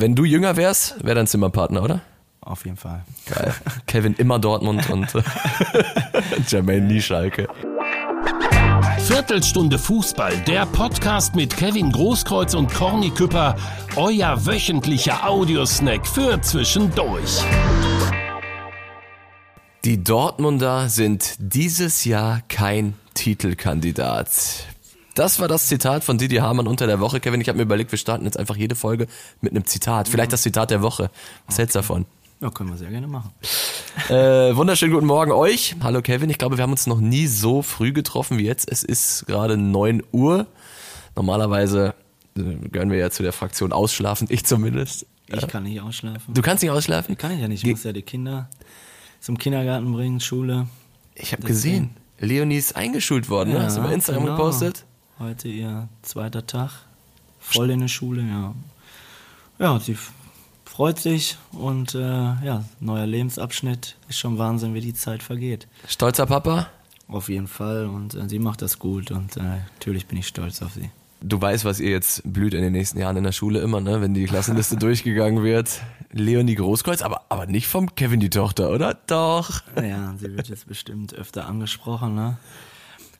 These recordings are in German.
Wenn du jünger wärst, wäre dein Zimmerpartner, oder? Auf jeden Fall. Geil. Kevin immer Dortmund und äh, Jermaine nie Schalke. Viertelstunde Fußball, der Podcast mit Kevin Großkreuz und Corny Küpper, euer wöchentlicher Audiosnack für zwischendurch. Die Dortmunder sind dieses Jahr kein Titelkandidat. Das war das Zitat von Didi Hamann unter der Woche. Kevin, ich habe mir überlegt, wir starten jetzt einfach jede Folge mit einem Zitat. Vielleicht das Zitat der Woche. Was hältst du davon? Ja, können wir sehr gerne machen. Äh, wunderschönen guten Morgen euch. Hallo Kevin. Ich glaube, wir haben uns noch nie so früh getroffen wie jetzt. Es ist gerade 9 Uhr. Normalerweise äh, gehören wir ja zu der Fraktion ausschlafen. Ich zumindest. Ich kann nicht ausschlafen. Du kannst nicht ausschlafen? Kann ich ja nicht. Ich muss ja die Kinder zum Kindergarten bringen, Schule. Ich habe gesehen, Leonie ist eingeschult worden. ne? Hast du bei Instagram genau. gepostet? Heute ihr zweiter Tag. Voll in der Schule, ja. Ja, sie freut sich und äh, ja, neuer Lebensabschnitt. Ist schon Wahnsinn, wie die Zeit vergeht. Stolzer Papa? Auf jeden Fall und äh, sie macht das gut und äh, natürlich bin ich stolz auf sie. Du weißt, was ihr jetzt blüht in den nächsten Jahren in der Schule immer, ne? Wenn die Klassenliste durchgegangen wird. Leonie Großkreuz, aber, aber nicht vom Kevin die Tochter, oder? Doch. Ja, sie wird jetzt bestimmt öfter angesprochen, ne?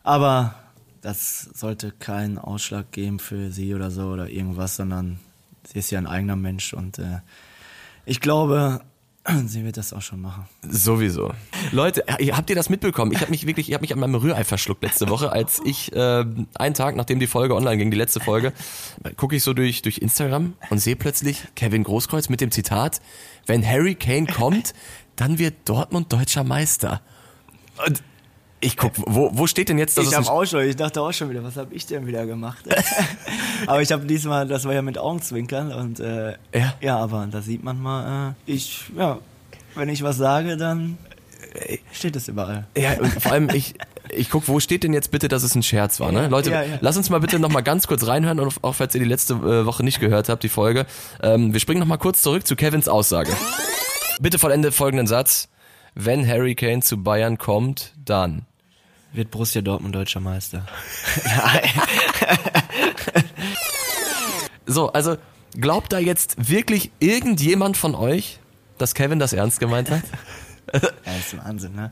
Aber das sollte keinen Ausschlag geben für sie oder so oder irgendwas, sondern sie ist ja ein eigener Mensch und äh, ich glaube, sie wird das auch schon machen. Sowieso. Leute, habt ihr das mitbekommen? Ich habe mich wirklich, ich habe mich an meinem Rührei verschluckt letzte Woche, als ich äh, einen Tag nachdem die Folge online ging, die letzte Folge, gucke ich so durch durch Instagram und sehe plötzlich Kevin Großkreuz mit dem Zitat: Wenn Harry Kane kommt, dann wird Dortmund deutscher Meister. Und ich guck, wo, wo steht denn jetzt das? ich habe auch schon, ich dachte auch schon wieder, was habe ich denn wieder gemacht? aber ich habe diesmal, das war ja mit Augenzwinkern und äh, Ja. ja, aber da sieht man mal, äh, ich, ja, wenn ich was sage, dann steht es überall. Ja, und vor allem ich, ich guck, wo steht denn jetzt bitte, dass es ein Scherz war, ne? Leute, Ja, ja. lass uns mal bitte noch mal ganz kurz reinhören, und auch falls ihr die letzte äh, Woche nicht gehört habt, die Folge. Ähm, wir springen noch mal kurz zurück zu Kevins Aussage. Bitte vollende folgenden Satz. Wenn Harry Kane zu Bayern kommt, dann. Wird Borussia Dortmund deutscher Meister? So, also glaubt da jetzt wirklich irgendjemand von euch, dass Kevin das ernst gemeint hat? Ja, ist Wahnsinn, ne?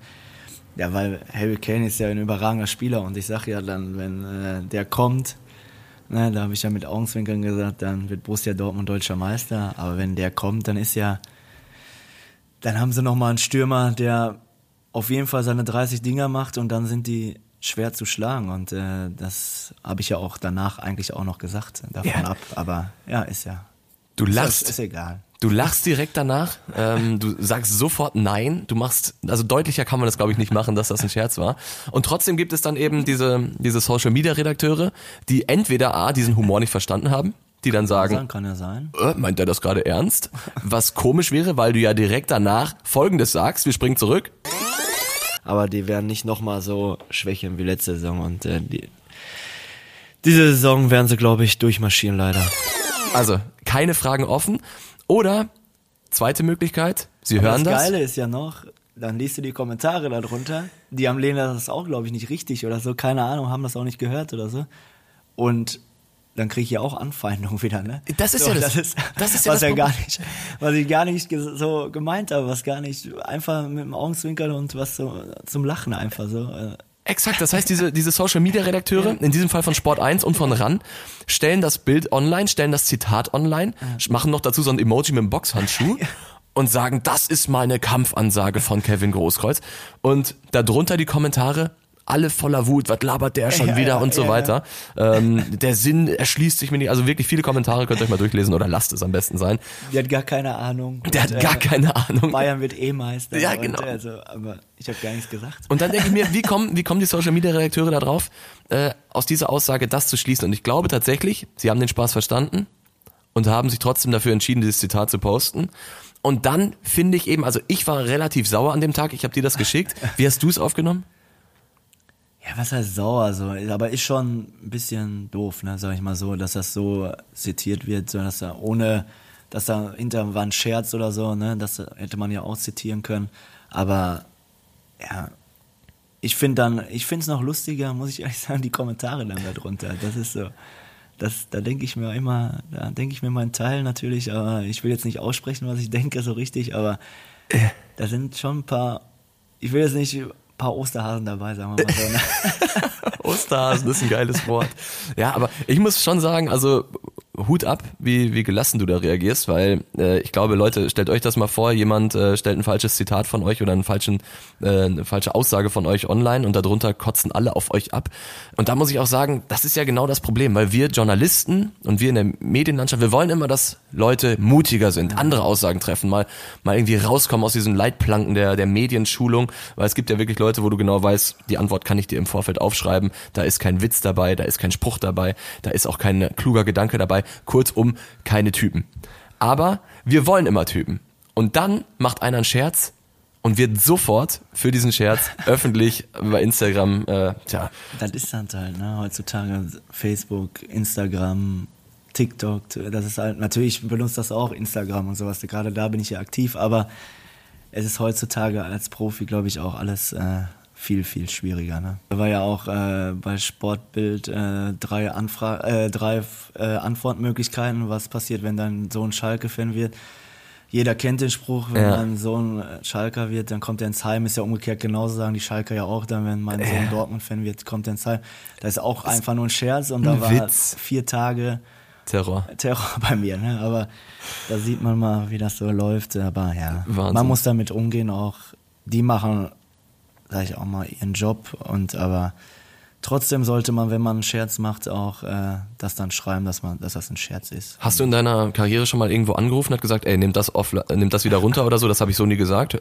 Ja, weil Harry Kane ist ja ein überragender Spieler und ich sag ja dann, wenn äh, der kommt, ne, da habe ich ja mit Augenzwinkern gesagt, dann wird Borussia Dortmund deutscher Meister, aber wenn der kommt, dann ist ja, dann haben sie nochmal einen Stürmer, der auf jeden Fall seine 30 Dinger macht und dann sind die schwer zu schlagen und äh, das habe ich ja auch danach eigentlich auch noch gesagt, davon Ja. ab, aber ja, ist ja, Du ist, lachst. ist egal. Du lachst direkt danach, ähm, du sagst sofort nein, du machst, also deutlicher kann man das glaube ich nicht machen, dass das ein Scherz war. Und trotzdem gibt es dann eben diese, diese Social Media Redakteure, die entweder A, diesen Humor nicht verstanden haben, die dann sagen, Kann ja sein. äh, meint er das gerade ernst? Was komisch wäre, weil du ja direkt danach Folgendes sagst, wir springen zurück. aber die werden nicht nochmal so schwächeln wie letzte Saison und äh, die, diese Saison werden sie, glaube ich, durchmarschieren leider. Also, keine Fragen offen. Oder, zweite Möglichkeit, sie hören das das. Geile ist ja noch, dann liest du die Kommentare darunter, die haben lehnen das auch, glaube ich, nicht richtig oder so, keine Ahnung, haben das auch nicht gehört oder so. Und dann kriege ich ja auch Anfeindungen wieder, ne? Das ist so, ja das- das, ist, das ist ja was das ja gar nicht, was ich gar nicht so gemeint habe, was gar nicht, einfach mit dem Augenzwinkern und was so zum Lachen einfach so. äh, Exakt, das heißt, diese, diese Social Media Redakteure, in diesem Fall von Sport 1 und von RAN, stellen das Bild online, stellen das Zitat online, machen noch dazu so ein Emoji mit dem Boxhandschuh und sagen, das ist mal eine Kampfansage von Kevin Großkreuz. Und darunter die Kommentare, alle voller Wut, was labert der schon Ja, wieder ja, und so ja, weiter. Ähm, der Sinn erschließt sich mir nicht. Also wirklich viele Kommentare könnt ihr euch mal durchlesen oder lasst es am besten sein. Die hat gar keine Ahnung. Der hat Und, gar keine Ahnung. Bayern wird eh Meister. Ja, und, genau. Also, aber ich habe gar nichts gesagt. Und dann denke ich mir, wie kommen, wie kommen die Social Media Redakteure da drauf, äh, aus dieser Aussage das zu schließen? Und ich glaube tatsächlich, sie haben den Spaß verstanden und haben sich trotzdem dafür entschieden, dieses Zitat zu posten. Und dann finde ich eben, also ich war relativ sauer an dem Tag, ich habe dir das geschickt. Wie hast du es aufgenommen? Ja, was heißt sauer so? Aber ist schon ein bisschen doof, ne, sag ich mal so, dass das so zitiert wird, so dass da ohne, dass da hinter war ein Scherz oder so, ne, das hätte man ja auch zitieren können. Aber ja, ich finde dann, ich finde es noch lustiger, muss ich ehrlich sagen, die Kommentare dann darunter. Das ist so, das, da denke ich mir immer, da denke ich mir meinen Teil natürlich, aber ich will jetzt nicht aussprechen, was ich denke, so richtig, aber da sind schon ein paar, ich will jetzt nicht paar Osterhasen dabei, sagen wir mal so. Ne? Osterhasen ist ein geiles Wort. Ja, aber ich muss schon sagen, also Hut ab, wie, wie gelassen du da reagierst, weil äh, ich glaube, Leute, stellt euch das mal vor, jemand äh, stellt ein falsches Zitat von euch oder einen falschen, äh, eine falsche Aussage von euch online und darunter kotzen alle auf euch ab. Und da muss ich auch sagen, das ist ja genau das Problem, weil wir Journalisten und wir in der Medienlandschaft, wir wollen immer, dass Leute mutiger sind, andere Aussagen treffen, mal, mal irgendwie rauskommen aus diesen Leitplanken der, der Medienschulung, weil es gibt ja wirklich Leute, wo du genau weißt, die Antwort kann ich dir im Vorfeld aufschreiben, da ist kein Witz dabei, da ist kein Spruch dabei, da ist auch kein kluger Gedanke dabei, kurzum, keine Typen. Aber wir wollen immer Typen. Und dann macht einer einen Scherz und wird sofort für diesen Scherz öffentlich bei Instagram, äh, tja. Das ist dann halt, ne? Heutzutage Facebook, Instagram, TikTok, das ist halt, natürlich benutzt das auch Instagram und sowas. Gerade da bin ich ja aktiv, aber es ist heutzutage als Profi, glaube ich, auch alles äh, viel, viel schwieriger. Ne? Da war ja auch äh, bei Sportbild äh, drei, Anfra äh, drei äh, Antwortmöglichkeiten, was passiert, wenn dein Sohn Schalke-Fan wird. Jeder kennt den Spruch, wenn Ja. mein Sohn Schalker wird, dann kommt er ins Heim. Ist ja umgekehrt genauso, sagen die Schalker ja auch dann, wenn mein Sohn Dortmund-Fan wird, kommt er ins Heim. Das ist auch einfach nur ein Scherz und da war Witz. vier Tage Terror. Terror bei mir, ne? Aber da sieht man mal, wie das so läuft. Aber ja, Wahnsinn. man muss damit umgehen. Auch die machen, sag ich auch mal, ihren Job. Und aber trotzdem sollte man, wenn man einen Scherz macht, auch äh, das dann schreiben, dass man, dass das ein Scherz ist. Hast du in deiner Karriere schon mal irgendwo angerufen und gesagt, ey, nimm das, off, nimm das wieder runter oder so? Das habe ich so nie gesagt.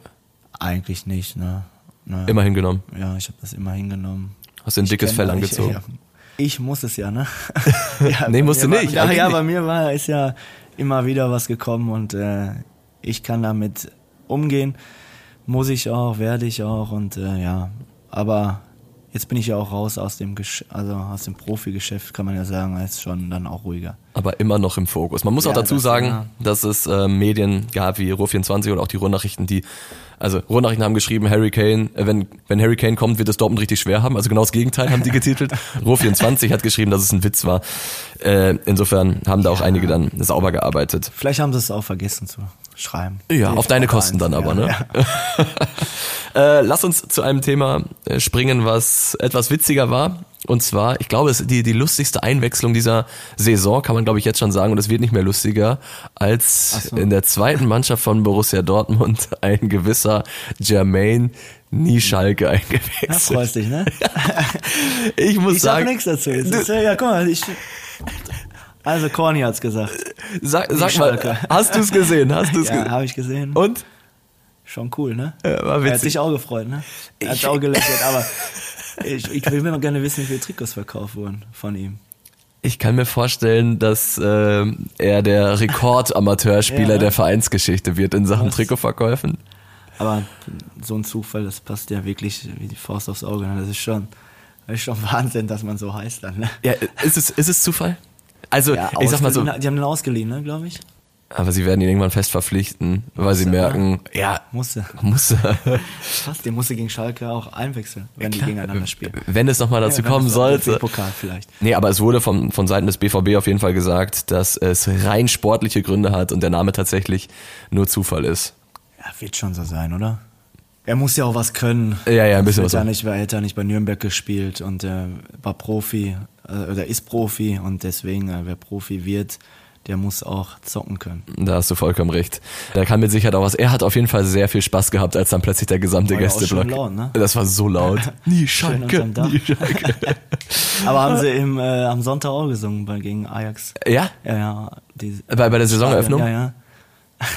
Eigentlich nicht, ne? ne? Immer hingenommen. Ja, ich habe das immer hingenommen. Hast dir ein Ich dickes Fell angezogen. Ich, ja, ich muss es ja, ne? ja, Nee, musst du war- nicht, Ja, eigentlich ja nicht. bei mir war ist ja immer wieder was gekommen und äh, ich kann damit umgehen. Muss ich auch, werde ich auch und äh, ja, aber jetzt bin ich ja auch raus aus dem Gesch also aus dem Profigeschäft, kann man ja sagen, ist schon dann auch ruhiger. aber immer noch im Fokus. Man muss Ja, auch dazu das- sagen, ja. dass es äh, Medien gab wie Ruhr24 oder auch die Ruhrnachrichten, die, also Ruhrnachrichten haben geschrieben, Harry Kane, äh, wenn, wenn Harry Kane kommt, wird es Dortmund richtig schwer haben. Also genau das Gegenteil haben die getitelt. Ruhr24 hat geschrieben, dass es ein Witz war. Äh, insofern haben da auch einige dann sauber gearbeitet. Vielleicht haben sie es auch vergessen zu schreiben. Ja, auf deine Kosten dann aber, ja, ne? Ja. Äh, lass uns zu einem Thema äh, springen, was etwas witziger war. Und zwar, ich glaube, es ist die, die lustigste Einwechslung dieser Saison, kann man glaube ich jetzt schon sagen, und es wird nicht mehr lustiger, als so. in der zweiten Mannschaft von Borussia Dortmund ein gewisser Jermaine Nieschalke Ja, eingewechselt. freust dich, ne? Ich muss Ich sag sagen, nichts dazu. Jetzt ja, guck mal, ich, also Corny hat's gesagt. sag, sag mal, hast du es gesehen? Hast du es Ja, gesehen? habe ich gesehen. Und? Schon cool, ne? Ja, war Er hat witzig. sich auch gefreut, ne? Er hat auch gelächelt, aber ich, ich will mir noch gerne wissen, wie viele Trikots verkauft wurden von ihm. Ich kann mir vorstellen, dass äh, er der Rekordamateurspieler Ja. der Vereinsgeschichte wird in Sachen Was? Trikotverkäufen. Aber so ein Zufall, das passt ja wirklich wie die Faust aufs Auge. Ne? Das ist schon, das ist schon Wahnsinn, dass man so heißt dann. Ne? Ja, ist es, ist es Zufall? Also, Ja, ich sag mal so, Die haben den ausgeliehen, ne, glaube ich. aber sie werden ihn irgendwann fest verpflichten, weil sie Muss er, merken, ja, Musste. muss er. Fast, den musste gegen Schalke auch einwechseln, wenn die gegeneinander spielen. Wenn es nochmal dazu Ja, kommen sollte. Pokal vielleicht. Nee, aber es wurde von, von Seiten des BVB auf jeden Fall gesagt, dass es rein sportliche Gründe hat und der Name tatsächlich nur Zufall ist. Ja, wird schon so sein, oder? Er muss ja auch was können. Ja, ja, ein bisschen was er auch. nicht, er hätte ja nicht bei Nürnberg gespielt und er war Profi äh, oder ist Profi und deswegen, äh, wer Profi wird, der muss auch zocken können. Da hast du vollkommen recht. Da kann mit Sicherheit auch was. Er hat auf jeden Fall sehr viel Spaß gehabt, als dann plötzlich der gesamte War Gästeblock. schon laut, ne? Das war so laut. Nie Schalke, nie Schalke. Aber haben sie im, äh, am Sonntag auch gesungen bei, gegen Ajax? ja, Ja, ja. Die, bei, bei der Saisoneröffnung. Ja, ja.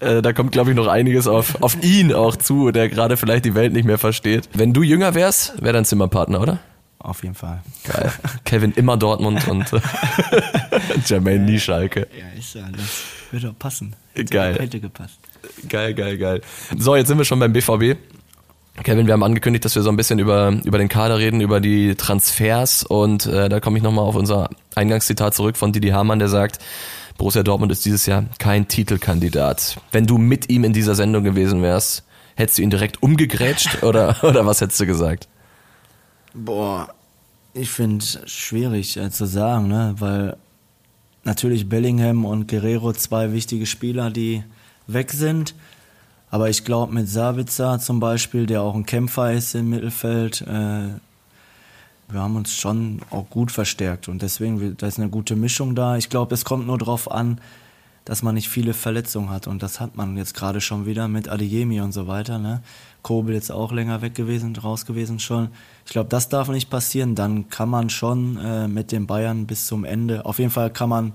Äh, da kommt, glaube ich, noch einiges auf, auf ihn auch zu, der gerade vielleicht die Welt nicht mehr versteht. Wenn du jünger wärst, wäre dein Zimmerpartner, oder? Auf jeden Fall. Geil. Kevin immer Dortmund und äh, Jermaine nie Schalke. Ja, ist ja, das würde auch passen. Geil. Hätte gepasst. Geil, geil, geil. So, jetzt sind wir schon beim BVB. Kevin, wir haben angekündigt, dass wir so ein bisschen über, über den Kader reden, über die Transfers und äh, da komme ich nochmal auf unser Eingangszitat zurück von Didi Hamann, der sagt, Borussia Dortmund ist dieses Jahr kein Titelkandidat. Wenn du mit ihm in dieser Sendung gewesen wärst, hättest du ihn direkt umgegrätscht oder, oder was hättest du gesagt? Boah, ich finde es schwierig äh, zu sagen, ne? weil natürlich Bellingham und Guerrero zwei wichtige Spieler, die weg sind. Aber ich glaube, mit Sabitzer zum Beispiel, der auch ein Kämpfer ist im Mittelfeld, äh, wir haben uns schon auch gut verstärkt und deswegen, da ist eine gute Mischung da. Ich glaube, es kommt nur darauf an, dass man nicht viele Verletzungen hat und das hat man jetzt gerade schon wieder mit Adeyemi und so weiter. Ne? Kobel jetzt auch länger weg gewesen, raus gewesen schon. Ich glaube, das darf nicht passieren. Dann kann man schon äh, mit den Bayern bis zum Ende, auf jeden Fall kann man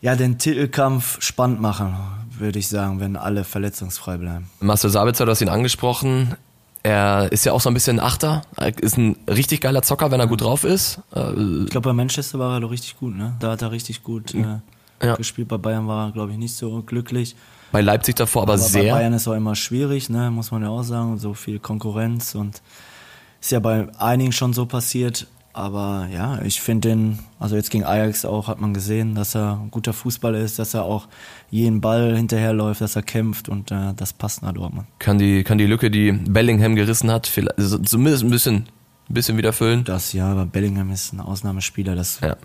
ja den Titelkampf spannend machen, würde ich sagen, wenn alle verletzungsfrei bleiben. Marcel Sabitzer, du hast ihn angesprochen. Er ist ja auch so ein bisschen Achter, er ist ein richtig geiler Zocker, wenn er gut drauf ist. Ich glaube, bei Manchester war er doch richtig gut, ne? Da hat er richtig gut äh, ja. gespielt. Bei Bayern war er, glaube ich, nicht so glücklich. Bei Leipzig davor aber, aber sehr. Bei Bayern ist auch immer schwierig, ne? muss man ja auch sagen. So viel Konkurrenz und ist ja bei einigen schon so passiert. Aber ja, ich finde den, also jetzt gegen Ajax auch hat man gesehen, dass er ein guter Fußballer ist, dass er auch jeden Ball hinterherläuft, dass er kämpft und äh, das passt nach Dortmund. Kann die, kann die Lücke, die Bellingham gerissen hat, vielleicht, also zumindest ein bisschen, ein bisschen wieder füllen? Das ja, aber Bellingham ist ein Ausnahmespieler, das, ja.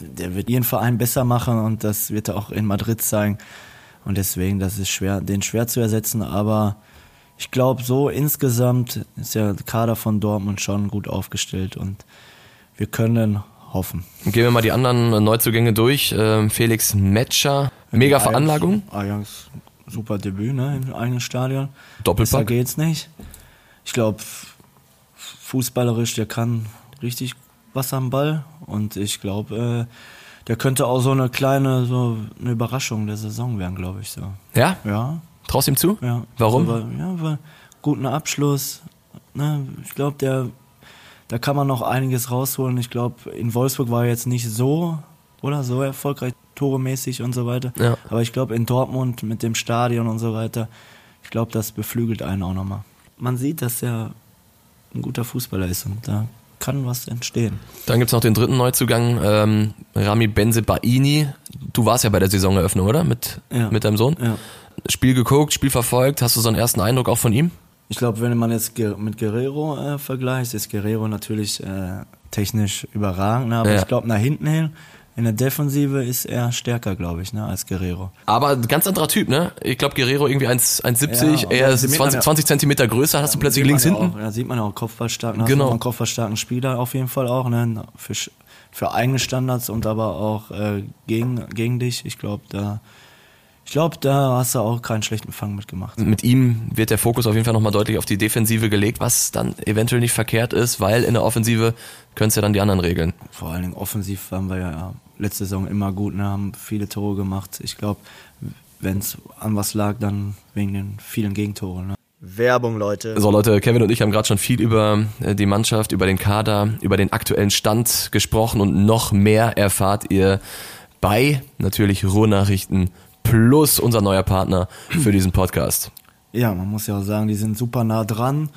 der wird ihren Verein besser machen und das wird er auch in Madrid zeigen. Und deswegen, das ist schwer, den schwer zu ersetzen, aber ich glaube, so insgesamt ist der Kader von Dortmund schon gut aufgestellt und wir können hoffen. Gehen wir mal die anderen Neuzugänge durch. Ähm, Felix Metscher, mega Veranlagung. Ajax, super Debüt ne, im eigenen Stadion. Doppelpack. Da geht's nicht. Ich glaube, fußballerisch, der kann richtig was am Ball und ich glaube, äh, der könnte auch so eine kleine, so eine Überraschung der Saison werden, glaube ich so. Ja? Ja. Traust ihm zu? Ja. Warum? Aber, ja, weil guten Abschluss. Ne? Ich glaube, der, da kann man noch einiges rausholen. Ich glaube, in Wolfsburg war er jetzt nicht so oder so erfolgreich, toremäßig und so weiter. Ja. Aber ich glaube, in Dortmund mit dem Stadion und so weiter, ich glaube, das beflügelt einen auch nochmal. Man sieht, dass er ein guter Fußballer ist und da kann was entstehen. Dann gibt es noch den dritten Neuzugang, ähm, Rami Benzebaini. Du warst ja bei der Saisoneröffnung, oder? Mit, ja. mit deinem Sohn? Ja. Spiel geguckt, Spiel verfolgt. Hast du so einen ersten Eindruck auch von ihm? Ich glaube, wenn man jetzt mit Guerrero äh, vergleicht, ist Guerrero natürlich äh, technisch überragend, ne? aber ja. ich glaube, nach hinten hin in der Defensive ist er stärker, glaube ich, ne, als Guerrero. Aber ein ganz anderer Typ, ne? Ich glaube, Guerrero irgendwie 1,70, ja, er ist 20, 20 Zentimeter größer, hast du plötzlich links ja hinten. Auch, ja, sieht man ja auch kopfballstarken, genau. einen kopfballstarken Spieler auf jeden Fall auch, ne? Für, für eigene Standards und aber auch äh, gegen, gegen dich. Ich glaube, da ich glaube, da hast du auch keinen schlechten Fang mitgemacht. Mit ihm wird der Fokus auf jeden Fall nochmal deutlich auf die Defensive gelegt, was dann eventuell nicht verkehrt ist, weil in der Offensive können es ja dann die anderen regeln. Vor allen Dingen offensiv waren wir ja letzte Saison immer gut, ne, haben viele Tore gemacht. Ich glaube, wenn es an was lag, dann wegen den vielen Gegentoren. Ne. Werbung, Leute. So, Leute, Kevin und ich haben gerade schon viel über äh, die Mannschaft, über den Kader, über den aktuellen Stand gesprochen und noch mehr erfahrt ihr bei natürlich Ruhrnachrichten plus unser neuer Partner für diesen Podcast. Ja, man muss ja auch sagen, die sind super nah dran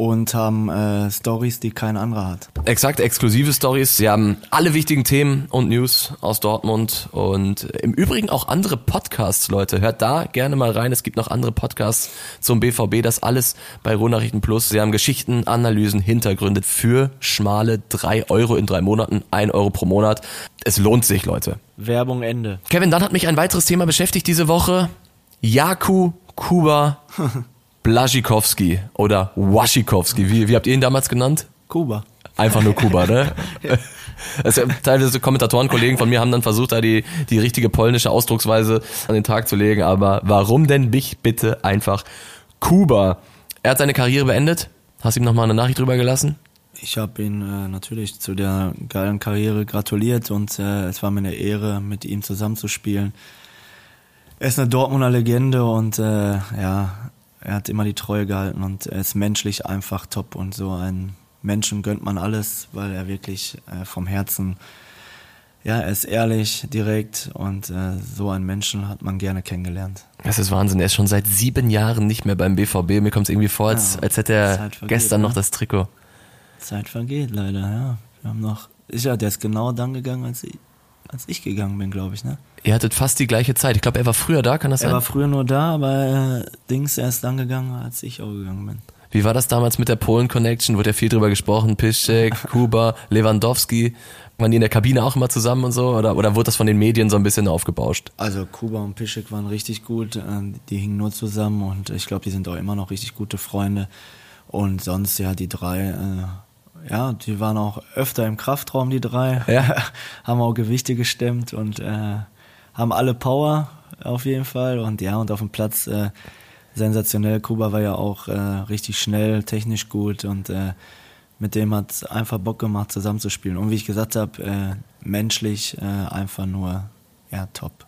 und haben äh, Stories, die kein anderer hat. Exakt, exklusive Stories. Sie haben alle wichtigen Themen und News aus Dortmund und im Übrigen auch andere Podcasts, Leute. Hört da gerne mal rein. Es gibt noch andere Podcasts zum BVB. Das alles bei Ruhrnachrichten Plus. Sie haben Geschichten, Analysen, Hintergründe für schmale drei Euro in drei Monaten, ein Euro pro Monat. Es lohnt sich, Leute. Werbung Ende. Kevin, dann hat mich ein weiteres Thema beschäftigt diese Woche. Jaku Kuba Blaschikowski oder Waschikowski. Wie, wie habt ihr ihn damals genannt? Kuba. Einfach nur Kuba, ne? Also, teilweise Kommentatoren, Kollegen von mir haben dann versucht, da die, die richtige polnische Ausdrucksweise an den Tag zu legen. Aber warum denn mich bitte einfach Kuba? Er hat seine Karriere beendet. Hast ihm nochmal eine Nachricht drüber gelassen? Ich habe ihn äh, natürlich zu der geilen Karriere gratuliert und äh, es war mir eine Ehre, mit ihm zusammenzuspielen. Er ist eine Dortmunder Legende und äh, ja, er hat immer die Treue gehalten und er ist menschlich einfach top und so ein Menschen gönnt man alles, weil er wirklich äh, vom Herzen, ja, er ist ehrlich, direkt und äh, so einen Menschen hat man gerne kennengelernt. Das ist Wahnsinn. Er ist schon seit sieben Jahren nicht mehr beim BVB. Mir kommt es irgendwie vor, als, ja, als hätte er vergeht, gestern ne? noch das Trikot. Zeit vergeht leider, ja. Wir haben noch, ja, der ist genau dann gegangen, als ich, als ich gegangen bin, glaube ich, ne? Ihr hattet fast die gleiche Zeit. Ich glaube, er war früher da, kann das er sein? Er war früher nur da, aber äh, Dings, er ist dann gegangen, als ich auch gegangen bin. Wie war das damals mit der Polen-Connection? Wurde ja viel drüber gesprochen. Piszczek, Kuba, Lewandowski. Waren die in der Kabine auch immer zusammen und so? Oder, oder wurde das von den Medien so ein bisschen aufgebauscht? Also Kuba und Pischek waren richtig gut. äh, Die hingen nur zusammen und ich glaube, die sind auch immer noch richtig gute Freunde. Und sonst ja die drei, äh, ja, die waren auch öfter im Kraftraum, die drei. Ja. haben auch Gewichte gestemmt und äh, haben alle Power auf jeden Fall. Und ja, und auf dem Platz äh, sensationell. Kuba war ja auch äh, richtig schnell, technisch gut und äh, mit dem hat es einfach Bock gemacht, zusammenzuspielen. Und wie ich gesagt habe, äh, menschlich äh, einfach nur ja, top.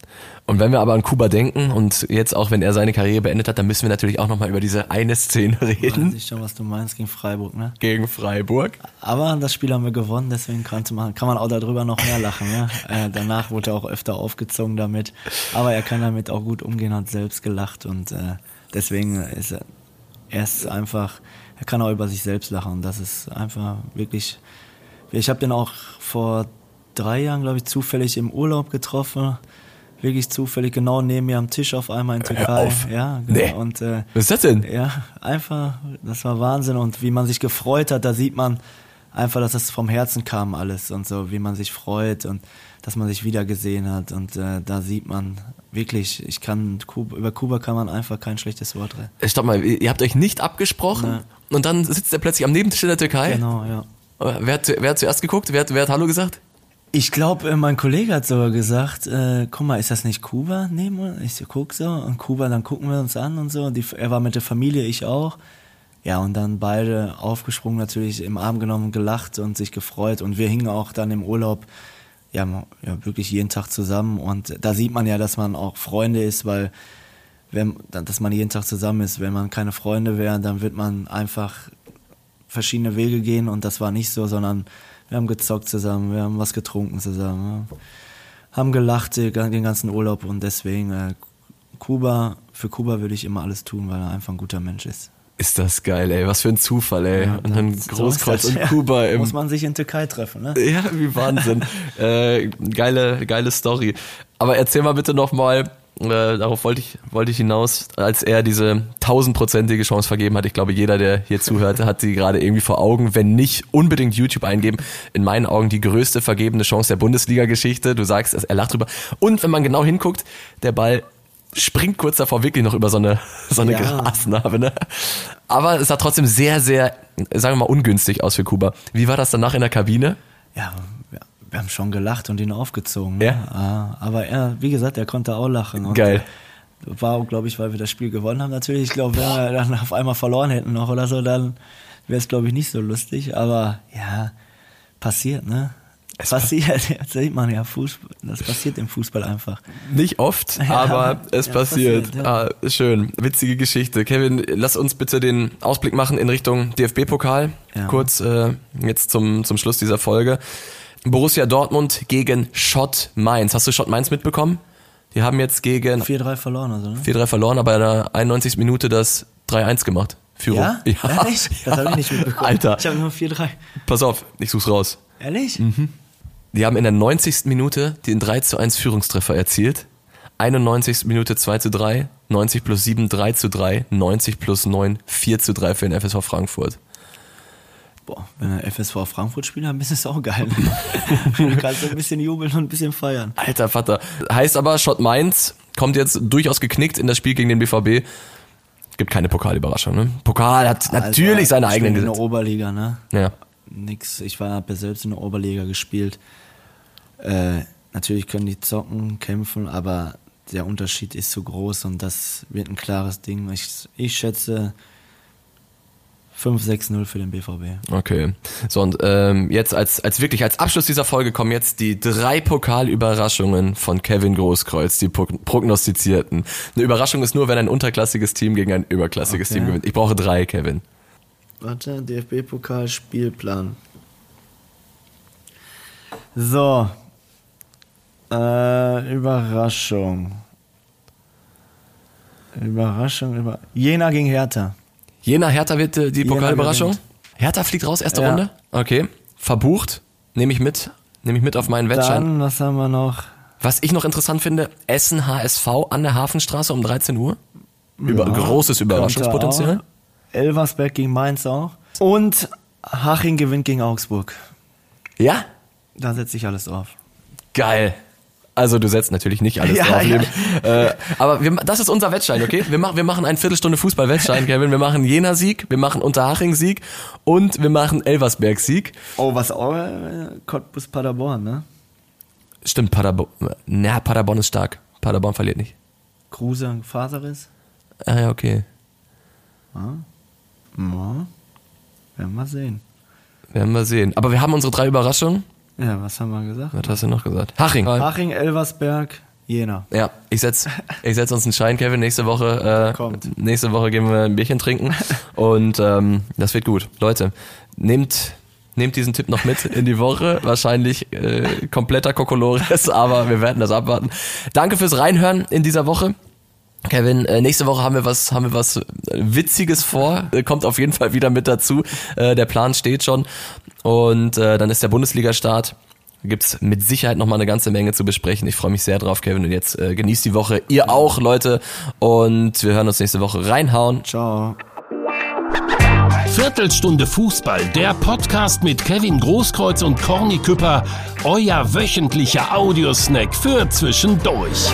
Und wenn wir aber an Kuba denken und jetzt auch, wenn er seine Karriere beendet hat, dann müssen wir natürlich auch nochmal über diese eine Szene Weiß reden. ich schon, was du meinst gegen Freiburg, ne? Gegen Freiburg. Aber das Spiel haben wir gewonnen, deswegen kann man, kann man auch darüber noch mehr lachen. Ja? Äh, danach wurde er auch öfter aufgezogen damit. Aber er kann damit auch gut umgehen, hat selbst gelacht und äh, deswegen ist er, er ist einfach, er kann auch über sich selbst lachen. Und das ist einfach wirklich. Ich habe den auch vor drei Jahren, glaube ich, zufällig im Urlaub getroffen. Wirklich zufällig, genau neben mir am Tisch auf einmal in Türkei. auf. Ja, genau. Nee. Und äh, Was ist das denn? ja, einfach, das war Wahnsinn und wie man sich gefreut hat, da sieht man einfach, dass das vom Herzen kam alles und so, wie man sich freut und dass man sich wiedergesehen hat und äh, da sieht man wirklich, ich kann, Kuba, über Kuba kann man einfach kein schlechtes Wort reden. Äh, Stopp mal, ihr habt euch nicht abgesprochen und dann sitzt er plötzlich am Nebentisch in der Türkei. Genau, ja. Wer hat, wer hat zuerst geguckt? Wer hat, wer hat Hallo gesagt? Ich glaube, äh, mein Kollege hat sogar gesagt, äh, guck mal, ist das nicht Kuba uns? Ich guck so, und Kuba, dann gucken wir uns an und so. Die, er war mit der Familie, ich auch. Ja, und dann beide aufgesprungen, natürlich im Arm genommen, gelacht und sich gefreut. Und wir hingen auch dann im Urlaub, ja, ja wirklich jeden Tag zusammen. Und da sieht man ja, dass man auch Freunde ist, weil wenn, dass man jeden Tag zusammen ist. Wenn man keine Freunde wäre, dann wird man einfach verschiedene Wege gehen und das war nicht so, sondern wir haben gezockt zusammen, wir haben was getrunken zusammen, ja. haben gelacht den ganzen Urlaub und deswegen äh, Kuba, für Kuba würde ich immer alles tun, weil er einfach ein guter Mensch ist. Ist das geil, ey. Was für ein Zufall, ey. und dann So Großkreuz das, und ja. Kuba im Muss man sich in Türkei treffen, ne? Ja, wie Wahnsinn. äh, geile, geile Story. Aber erzähl mal bitte nochmal, äh, darauf wollte ich, wollte ich hinaus, als er diese tausendprozentige Chance vergeben hat. Ich glaube, jeder, der hier zuhört, hat sie gerade irgendwie vor Augen. Wenn nicht, unbedingt YouTube eingeben. In meinen Augen die größte vergebene Chance der Bundesliga-Geschichte. Du sagst, er lacht drüber. Und wenn man genau hinguckt, der Ball springt kurz davor wirklich noch über so eine, so eine Ja. Grasnarbe, ne? Aber es sah trotzdem sehr, sehr, sagen wir mal, ungünstig aus für Kuba. Wie war das danach in der Kabine? Ja, wir, haben schon gelacht und ihn aufgezogen. Ne? Ja. Ah, aber er, wie gesagt, er konnte auch lachen. Geil. War glaube ich, weil wir das Spiel gewonnen haben natürlich. Ich glaube, wenn wir dann auf einmal verloren hätten noch oder so, dann wäre es, glaube ich, nicht so lustig. Aber ja, passiert, ne? Es passiert, das sieht man ja, Fußball, das passiert im Fußball einfach. Nicht oft, Ja, aber es ja, passiert. passiert, ja. ah, schön, witzige Geschichte. Kevin, lass uns bitte den Ausblick machen in Richtung DFB-Pokal. Ja. Kurz äh, jetzt zum, zum Schluss dieser Folge. Borussia Dortmund gegen Schott Mainz. Hast du Schott Mainz mitbekommen? Die haben jetzt gegen 4-3 verloren, also, ne? 4-3 verloren, aber in der 91. Minute das 3-1 gemacht. Führung. Ja? Ehrlich? Das habe ich nicht mitbekommen. Alter, Ich habe nur 4-3. pass auf, ich such's raus. Ehrlich? Die haben in der 90. Minute den 3 zu 1 Führungstreffer erzielt. 91. Minute 2 zu 3, 90 plus 7 3 zu 3, 90 plus 9 4 zu 3 für den FSV Frankfurt. Boah, wenn der FSV Frankfurt spielt, dann ist es auch geil. du kannst ein bisschen jubeln und ein bisschen feiern. Alter Vater. Heißt aber, Schott Mainz kommt jetzt durchaus geknickt in das Spiel gegen den BVB. Gibt keine Pokalüberraschung, ne? Pokal hat natürlich Also, seine ich eigenen bin in der Gesetze. Oberliga, ne? Ja. Nix. Ich war hab ja selbst in der Oberliga gespielt. Äh, natürlich können die zocken, kämpfen, aber der Unterschied ist so groß und das wird ein klares Ding. Ich, ich schätze 5-6-0 für den BVB. Okay. So, und ähm, jetzt als, als wirklich als Abschluss dieser Folge kommen jetzt die drei Pokalüberraschungen von Kevin Großkreuz, die pro prognostizierten. Eine Überraschung ist nur, wenn ein unterklassiges Team gegen ein überklassiges Okay. Team gewinnt. Ich brauche drei, Kevin. Warte, DFB-Pokal, Spielplan. So. Äh, Überraschung. Überraschung, über Jena gegen Hertha. Jena Hertha wird äh, die Pokalüberraschung. Hertha fliegt raus, erste Ja. Runde. Okay. Verbucht. Nehme ich mit. Nehme ich mit auf meinen Wettschein. Dann, was haben wir noch? Was ich noch interessant finde, Essen HSV an der Hafenstraße um 13 Uhr. Über, Ja, großes Überraschungspotenzial. Elversberg gegen Mainz auch. Und Haching gewinnt gegen Augsburg. Ja? Da setze ich alles drauf. Geil. Also du setzt natürlich nicht alles Ja, drauf. ja. Äh, aber wir, das ist unser Wettschein, okay? Wir machen, wir machen eine Viertelstunde Fußball-Wettschein, Kevin. Wir machen Jena-Sieg, wir machen Unterhaching-Sieg und wir machen Elversberg-Sieg. Oh, was auch äh, Cottbus Paderborn, ne? Stimmt, Paderborn. Na, Paderborn ist stark. Paderborn verliert nicht. Kruse Faserriss. Ah ja, okay. Ja. Werden wir sehen. Werden wir sehen. Aber wir haben unsere drei Überraschungen. Ja, was haben wir gesagt? Was hast du noch gesagt? Haching. Haching, Elversberg, Jena. Ja, ich setz, ich setz uns einen Schein, Kevin. Nächste Woche, äh, Kommt. nächste Woche gehen wir ein Bierchen trinken und ähm, das wird gut. Leute, nehmt, nehmt diesen Tipp noch mit in die Woche. Wahrscheinlich äh, kompletter Kokolores, aber wir werden das abwarten. Danke fürs Reinhören in dieser Woche. Kevin, äh, nächste Woche haben wir was, haben wir was äh, Witziges vor. Äh, kommt auf jeden Fall wieder mit dazu. Äh, der Plan steht schon. Und äh, dann ist der Bundesliga-Start. Gibt's mit Sicherheit noch mal eine ganze Menge zu besprechen. Ich freue mich sehr drauf, Kevin. Und jetzt äh, genießt die Woche. Ihr auch, Leute. Und wir hören uns nächste Woche reinhauen. Ciao. Viertelstunde Fußball, der Podcast mit Kevin Großkreuz und Corny Küpper, euer wöchentlicher Audiosnack für zwischendurch.